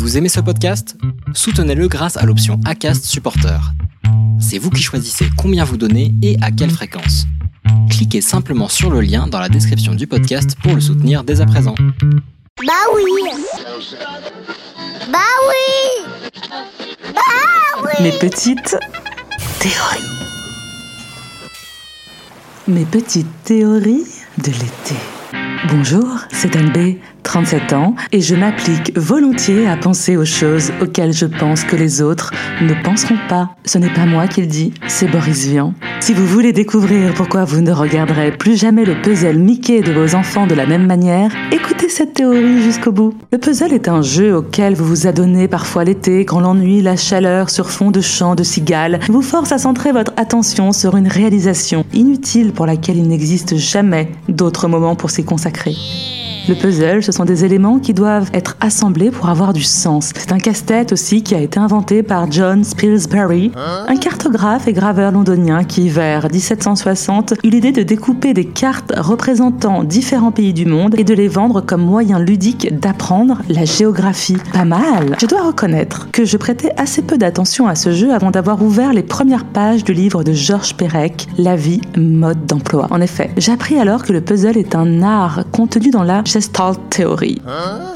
Vous aimez ce podcast? Soutenez-le grâce à l'option ACAST Supporter. C'est vous qui choisissez combien vous donnez et à quelle fréquence. Cliquez simplement sur le lien dans la description du podcast pour le soutenir dès à présent. Bah oui Bah oui Bah oui Mes petites théories. Mes petites théories de l'été. Bonjour, c'est Anne B, 37 ans, et je m'applique volontiers à penser aux choses auxquelles je pense que les autres ne penseront pas. Ce n'est pas moi qui le dis, c'est Boris Vian. Si vous voulez découvrir pourquoi vous ne regarderez plus jamais le puzzle Mickey de vos enfants de la même manière, écoutez cette théorie jusqu'au bout. Le puzzle est un jeu auquel vous vous adonnez parfois l'été quand l'ennui, la chaleur sur fond de chants de cigales vous force à centrer votre attention sur une réalisation inutile pour laquelle il n'existe jamais d'autres moments pour s'y consacrer. Le puzzle, ce sont des éléments qui doivent être assemblés pour avoir du sens. C'est un casse-tête aussi qui a été inventé par John Spilsbury, un cartographe et graveur londonien qui, vers 1760, eut l'idée de découper des cartes représentant différents pays du monde et de les vendre comme moyen ludique d'apprendre la géographie. Pas mal Je dois reconnaître que je prêtais assez peu d'attention à ce jeu avant d'avoir ouvert les premières pages du livre de Georges Perec, La vie, mode d'emploi. En effet, j'appris alors que le puzzle est un art contenu dans la Gestalt Theory.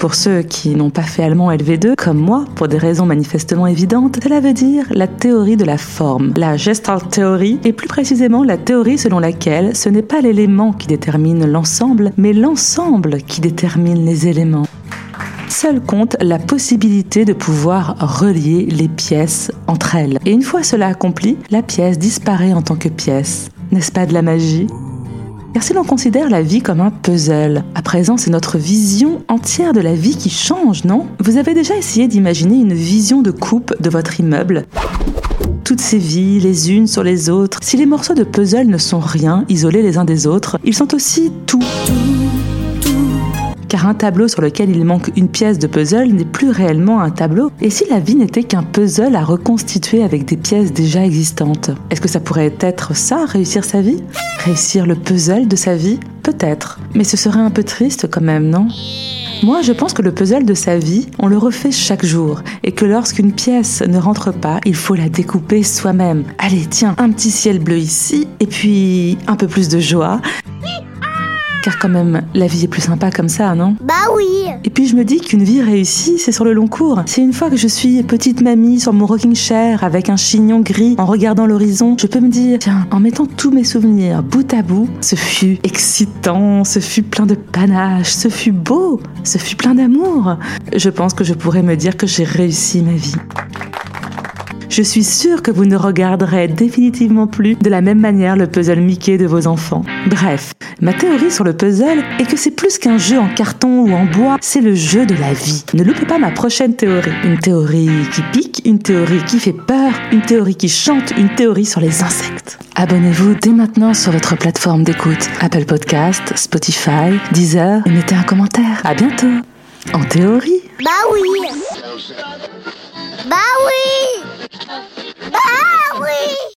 Pour ceux qui n'ont pas fait allemand LV2, comme moi, pour des raisons manifestement évidentes, cela veut dire la théorie de la forme. La Gestalt Theory est plus précisément la théorie selon laquelle ce n'est pas l'élément qui détermine l'ensemble, mais l'ensemble qui détermine les éléments. Seul compte la possibilité de pouvoir relier les pièces entre elles. Et une fois cela accompli, la pièce disparaît en tant que pièce. N'est-ce pas de la magie? Car si l'on considère la vie comme un puzzle, à présent c'est notre vision entière de la vie qui change, non? Vous avez déjà essayé d'imaginer une vision de coupe de votre immeuble? Toutes ces vies, les unes sur les autres. Si les morceaux de puzzle ne sont rien, isolés les uns des autres, ils sont aussi tout. Car un tableau sur lequel il manque une pièce de puzzle n'est plus réellement un tableau. Et si la vie n'était qu'un puzzle à reconstituer avec des pièces déjà existantes Est-ce que ça pourrait être ça, réussir sa vie? Réussir le puzzle de sa vie? Peut-être. Mais ce serait un peu triste quand même, non? Moi, je pense que le puzzle de sa vie, on le refait chaque jour et que lorsqu'une pièce ne rentre pas, il faut la découper soi-même. Allez, tiens, un petit ciel bleu ici et puis un peu plus de joie. Car quand même, la vie est plus sympa comme ça, non? Bah oui Et puis je me dis qu'une vie réussie, c'est sur le long cours. C'est une fois que je suis petite mamie sur mon rocking chair avec un chignon gris en regardant l'horizon, je peux me dire, tiens, en mettant tous mes souvenirs bout à bout, ce fut excitant, ce fut plein de panache, ce fut beau, ce fut plein d'amour. Je pense que je pourrais me dire que j'ai réussi ma vie. Je suis sûre que vous ne regarderez définitivement plus de la même manière le puzzle Mickey de vos enfants. Bref, ma théorie sur le puzzle est que c'est plus qu'un jeu en carton ou en bois, c'est le jeu de la vie. Ne loupez pas ma prochaine théorie. Une théorie qui pique, une théorie qui fait peur, une théorie qui chante, une théorie sur les insectes. Abonnez-vous dès maintenant sur votre plateforme d'écoute Apple Podcast, Spotify, Deezer et mettez un commentaire. À bientôt. En théorie. Bah oui Bah oui Bah oui